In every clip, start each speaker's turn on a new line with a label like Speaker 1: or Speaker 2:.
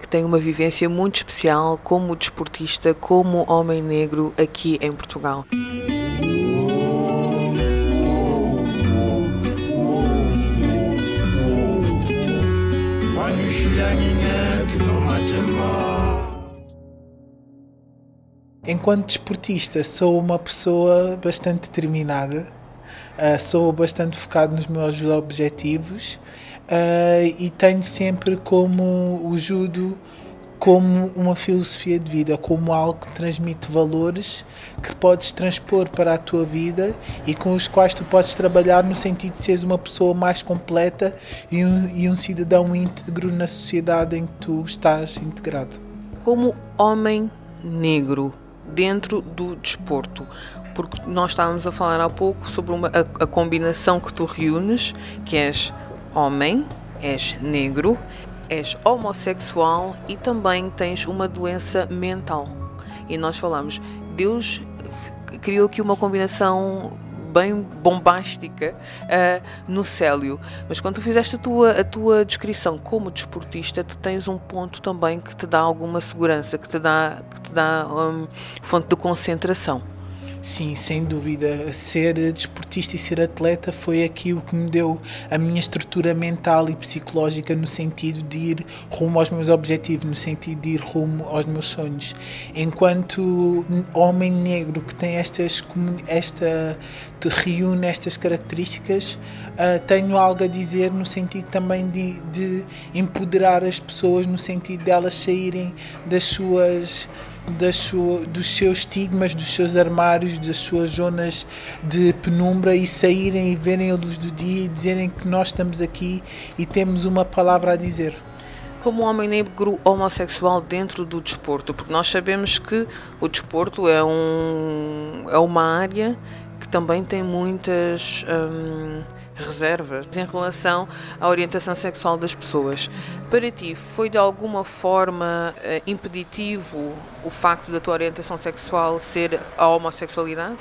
Speaker 1: que tem uma vivência muito especial como desportista, como homem negro aqui em Portugal.
Speaker 2: Enquanto desportista, sou uma pessoa bastante determinada, uh, sou bastante focado nos meus objetivos uh, e tenho sempre como o judo como uma filosofia de vida, como algo que transmite valores que podes transpor para a tua vida e com os quais tu podes trabalhar no sentido de seres uma pessoa mais completa e um, e um cidadão íntegro na sociedade em que tu estás integrado.
Speaker 1: Como homem negro dentro do desporto, porque nós estávamos a falar há pouco sobre uma, a, a combinação que tu reúnes, que és homem, és negro, és homossexual e também tens uma doença mental. E nós falamos, Deus criou aqui uma combinação bem bombástica uh, no Célio. Mas quando tu fizeste a tua, a tua descrição como desportista, tu tens um ponto também que te dá alguma segurança, que te dá, que te dá um, fonte de concentração.
Speaker 2: Sim, sem dúvida. Ser desportista e ser atleta foi aquilo que me deu a minha estrutura mental e psicológica no sentido de ir rumo aos meus objetivos, no sentido de ir rumo aos meus sonhos. Enquanto homem negro que tem estas esta reúne estas características, uh, tenho algo a dizer no sentido também de, de empoderar as pessoas, no sentido de elas saírem das suas das sua, dos seus estigmas, dos seus armários, das suas zonas de penumbra e saírem e verem a luz do dia e dizerem que nós estamos aqui e temos uma palavra a dizer.
Speaker 1: Como homem negro homossexual dentro do desporto, porque nós sabemos que o desporto é, um, é uma área que também tem muitas. Hum, reservas em relação à orientação sexual das pessoas. Para ti, foi de alguma forma uh, impeditivo o facto da tua orientação sexual ser a homossexualidade?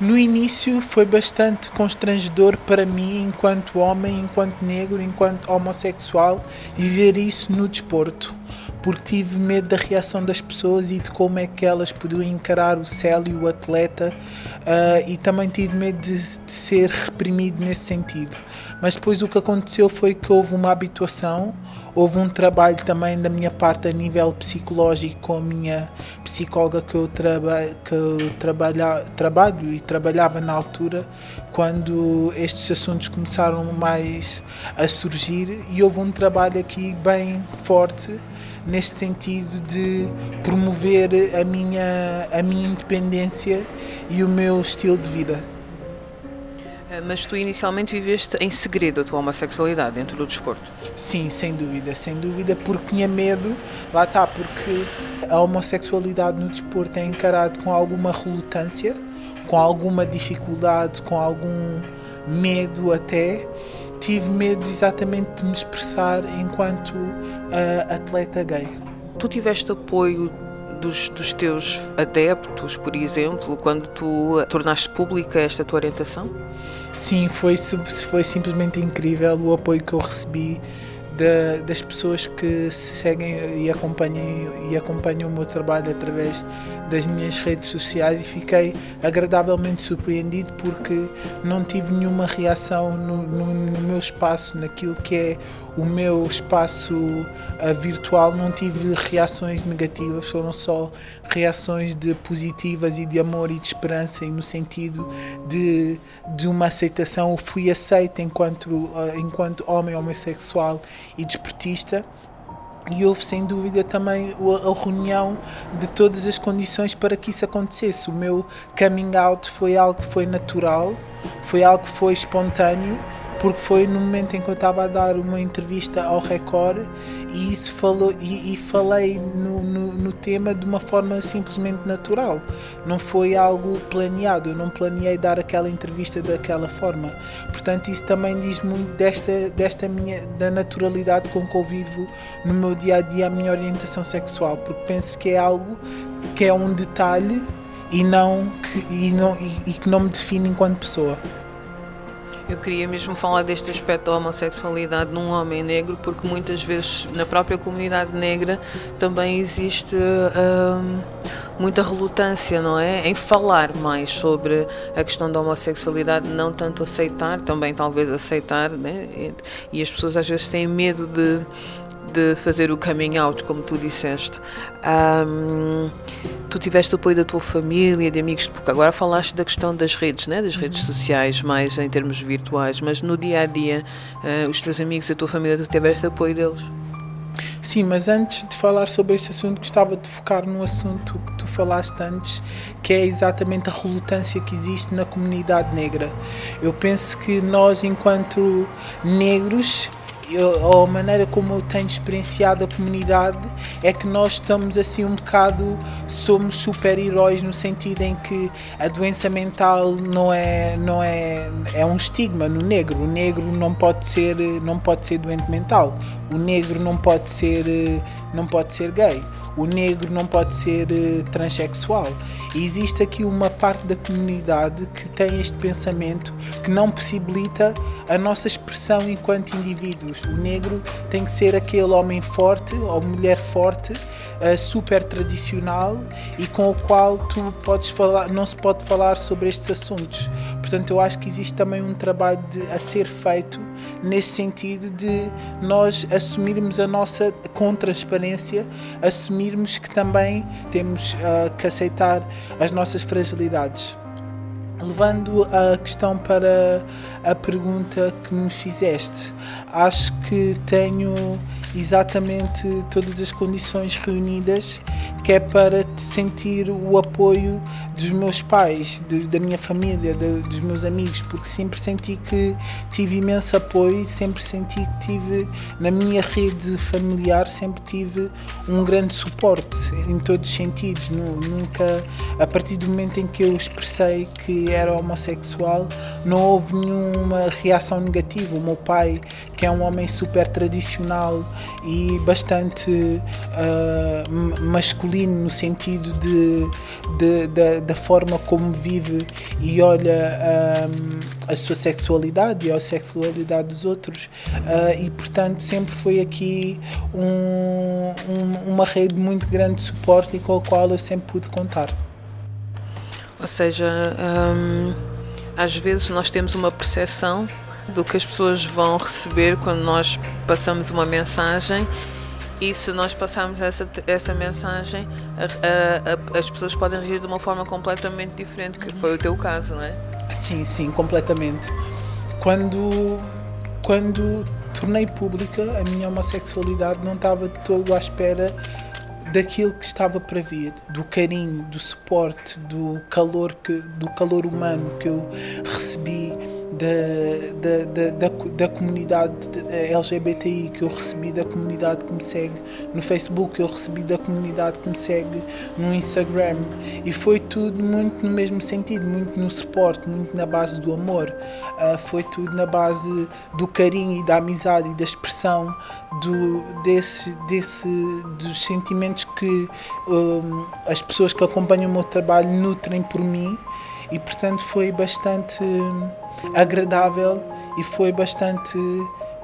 Speaker 2: No início foi bastante constrangedor para mim, enquanto homem, enquanto negro, enquanto homossexual, viver isso no desporto porque tive medo da reação das pessoas e de como é que elas poderiam encarar o Célio, o atleta, uh, e também tive medo de, de, ser reprimido nesse sentido. Mas depois o que aconteceu foi que houve uma habituação, houve um trabalho também da minha parte a nível psicológico com a minha psicóloga que eu, traba, que eu trabalha, trabalho e trabalhava na altura, quando estes assuntos começaram mais a surgir, e houve um trabalho aqui bem forte neste sentido de promover a minha, a minha independência e o meu estilo de vida.
Speaker 1: Eh, mas tu inicialmente viveste em segredo a tua homossexualidade dentro do desporto?
Speaker 2: Sim, sem dúvida, sem dúvida, porque tinha medo, lá está, porque a homossexualidade no desporto é encarado com alguma relutância, com alguma dificuldade, com algum medo até, tive medo exatamente de me expressar enquanto uh, atleta gay.
Speaker 1: Tu tiveste apoio dos, dos, teus adeptos, por exemplo, quando tu tornaste pública esta tua orientação?
Speaker 2: Sim, foi, foi simplesmente incrível o apoio que eu recebi de, das pessoas que seguem e acompanham, e acompanham o meu trabalho através das minhas redes sociais e fiquei agradavelmente surpreendido porque não tive nenhuma reação no, no, no meu espaço, naquilo que é o meu espaço uh, virtual, não tive reações negativas, foram só reações de positivas e de amor e de esperança e no sentido de, de uma aceitação. Fui aceito enquanto, uh, enquanto homem homossexual e desportista e houve sem dúvida também a reunião de todas as condições para que isso acontecesse. O meu coming out foi algo que foi natural, foi algo que foi espontâneo, porque foi no momento em que eu estava a dar uma entrevista ao Record e isso falou e, e falei no, no, no, tema de uma forma simplesmente natural. Não foi algo planeado, eu não planeei dar aquela entrevista daquela forma. Portanto, isso também diz muito desta, desta minha da naturalidade com que eu vivo no meu dia a dia a minha orientação sexual, porque penso que é algo que é um detalhe e não que, e não, e, e que não me define enquanto pessoa.
Speaker 1: Eu queria mesmo falar deste aspecto da homossexualidade num homem negro, porque muitas vezes na própria comunidade negra também existe hum, muita relutância, não é? Em falar mais sobre a questão da homossexualidade, não tanto aceitar, também talvez aceitar, né? E as pessoas às vezes têm medo de de fazer o coming out, como tu disseste. Um, tu tiveste o apoio da tua família, de amigos, porque agora falaste da questão das redes, né? das redes sociais, mais em termos virtuais, mas no dia a dia, uh, os teus amigos, a tua família, tu tiveste apoio deles?
Speaker 2: Sim, mas antes de falar sobre este assunto, gostava de focar no assunto que tu falaste antes, que é exatamente a relutância que existe na comunidade negra. Eu penso que nós, enquanto negros, eu, a maneira como eu tenho experienciado a comunidade é que nós estamos assim um bocado, somos super-heróis no sentido em que a doença mental não é, não é, é um estigma no negro. O negro não pode ser, não pode ser doente mental. O negro não pode ser, não pode ser gay o negro não pode ser uh, transexual. Existe aqui uma parte da comunidade que tem este pensamento que não possibilita a nossa expressão enquanto indivíduos. O negro tem que ser aquele homem forte ou mulher forte, uh, super tradicional e com o qual tu podes falar, não se pode falar sobre estes assuntos. Portanto, eu acho que existe também um trabalho de, a ser feito nesse sentido de nós assumirmos a nossa com transparência, assumirmos que também temos uh, que aceitar as nossas fragilidades. Levando a questão para a pergunta que me fizeste, acho que tenho exatamente todas as condições reunidas que é para sentir o apoio dos meus pais, da minha família, dos meus amigos, porque sempre senti que tive imenso apoio, sempre senti que tive na minha rede familiar, sempre tive um grande suporte em todos os sentidos. Nunca, a partir do momento em que eu expressei que era homossexual, não houve nenhuma reação negativa. O meu pai, que é um homem super tradicional e bastante uh, masculino no sentido de, de, de, da forma como vive e olha um, a sua sexualidade e a sexualidade dos outros uh, e portanto sempre foi aqui um, um, uma rede muito grande de suporte e com a qual eu sempre pude contar.
Speaker 1: Ou seja, hum, às vezes nós temos uma percepção do que as pessoas vão receber quando nós passamos uma mensagem e se nós passarmos essa, essa mensagem, a, a, a, as pessoas podem reagir de uma forma completamente diferente, que foi o teu caso, não é?
Speaker 2: Sim, sim, completamente. Quando, quando tornei pública a minha homossexualidade, não estava de todo à espera daquilo que estava para vir, do carinho, do suporte, do calor que, do calor humano que eu recebi da, da, da, da, comunidade LGBTI que eu recebi da comunidade que me segue. No Facebook, eu recebi da comunidade que me segue no Instagram. E foi tudo muito no mesmo sentido, muito no suporte, muito na base do amor, uh, foi tudo na base do carinho e da amizade e da expressão do, desse, desse, dos sentimentos que um, as pessoas que acompanham o meu trabalho nutrem por mim. E portanto foi bastante agradável e foi bastante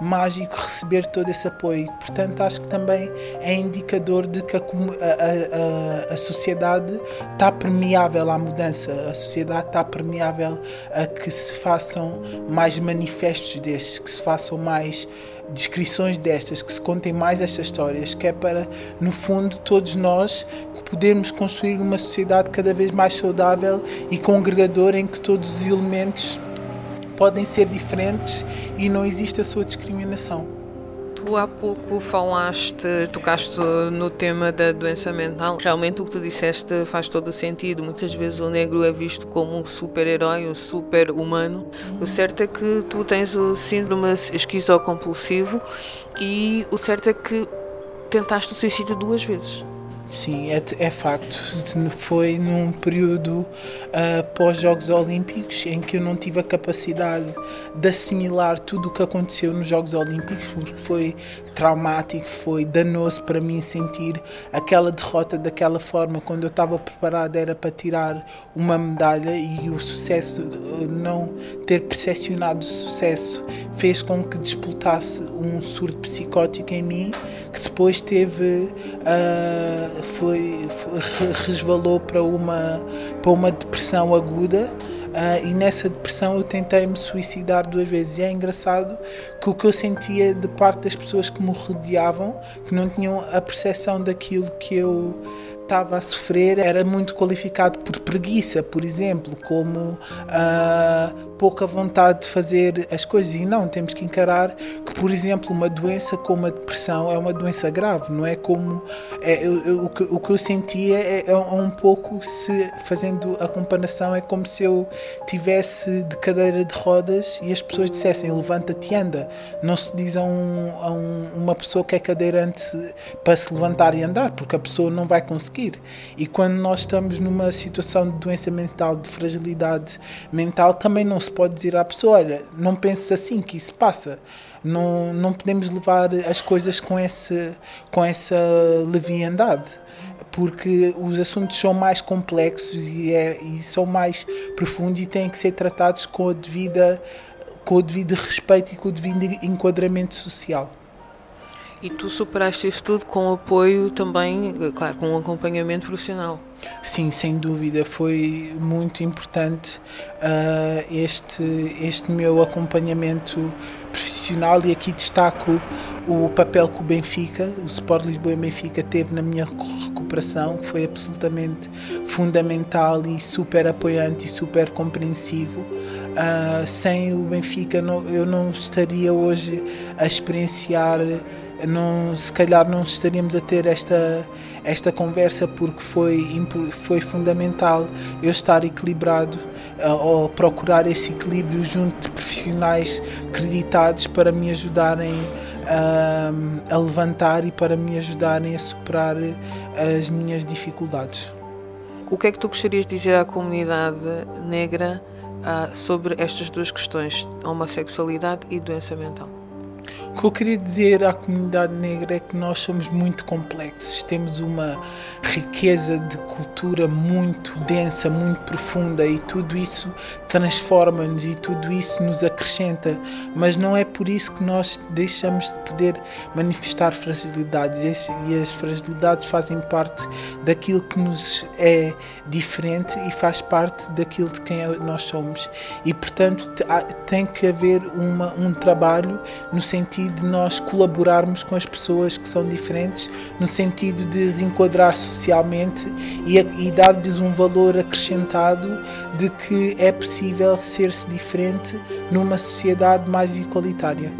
Speaker 2: mágico receber todo esse apoio. Portanto, acho que também é indicador de que a, a, a, a sociedade está permeável à mudança, a sociedade está permeável a que se façam mais manifestos destes, que se façam mais descrições destas, que se contem mais estas histórias, que é para, no fundo, todos nós podermos construir uma sociedade cada vez mais saudável e congregadora em que todos os elementos podem ser diferentes e não existe a sua discriminação.
Speaker 1: Tu há pouco falaste, tocaste no tema da doença mental. Realmente o que tu disseste faz todo o sentido. Muitas vezes o negro é visto como um super-herói, um super-humano. O certo é que tu tens o síndrome esquizocompulsivo e o certo é que tentaste o suicídio duas vezes.
Speaker 2: Sim, é, é facto. Foi num período uh, pós-Jogos Olímpicos em que eu não tive a capacidade de assimilar tudo o que aconteceu nos Jogos Olímpicos, porque foi traumático, foi danoso para mim sentir aquela derrota daquela forma. Quando eu estava preparado era para tirar uma medalha e o sucesso, não ter percepcionado o sucesso, fez com que despoltasse um surto psicótico em mim que depois teve uh, foi, foi, resvalou para uma para uma depressão aguda Uh, e nessa depressão eu tentei me suicidar duas vezes. E é engraçado que o que eu sentia de parte das pessoas que me rodeavam, que não tinham a percepção daquilo que eu estava a sofrer era muito qualificado por preguiça, por exemplo, como uh, pouca vontade de fazer as coisas. E não, temos que encarar que, por exemplo, uma doença como a depressão é uma doença grave, não é como. É, eu, eu, o, que, o que eu sentia é, é, um pouco, se fazendo a comparação, é como se eu tivesse de cadeira de rodas e as pessoas dissessem levanta-te e anda. Não se diz a, um, a um, uma pessoa que é cadeirante para se levantar e andar, porque a pessoa não vai conseguir conseguir. E quando nós estamos numa situação de doença mental, de fragilidade mental, também não se pode dizer à pessoa: olha, não penses assim que isso passa. Não, não podemos levar as coisas com, esse, com essa leviandade porque os assuntos são mais complexos e, é, e são mais profundos e têm que ser tratados com, devida, com o devido respeito e com o devido enquadramento social.
Speaker 1: E tu superaste isso tudo com apoio também, claro, com um acompanhamento profissional.
Speaker 2: Sim, sem dúvida, foi muito importante uh, este, este meu acompanhamento profissional e aqui destaco o papel que o Benfica, o Sport Lisboa e Benfica teve na minha recuperação, foi absolutamente fundamental e super apoiante e super compreensivo. Uh, sem o Benfica não, eu não estaria hoje a experienciar não, se calhar não estaríamos a ter esta, esta conversa porque foi, foi fundamental eu estar equilibrado uh, ou procurar esse equilíbrio junto de profissionais creditados para me ajudarem uh, a levantar e para me ajudarem a superar as minhas dificuldades.
Speaker 1: O que é que tu gostarias de dizer à comunidade negra uh, sobre estas duas questões, homossexualidade e doença mental?
Speaker 2: O que eu queria dizer à comunidade negra é que nós somos muito complexos, temos uma riqueza de cultura muito densa, muito profunda e tudo isso transforma-nos e tudo isso nos acrescenta, mas não é por isso que nós deixamos de poder manifestar fragilidades. E as fragilidades fazem parte daquilo que nos é diferente e faz parte daquilo de quem nós somos. E portanto tem que haver uma, um trabalho no sentido de nós colaborarmos com as pessoas que são diferentes, no sentido de as enquadrar socialmente e, e dar-lhes um valor acrescentado de que é possível ser-se diferente numa sociedade mais igualitária.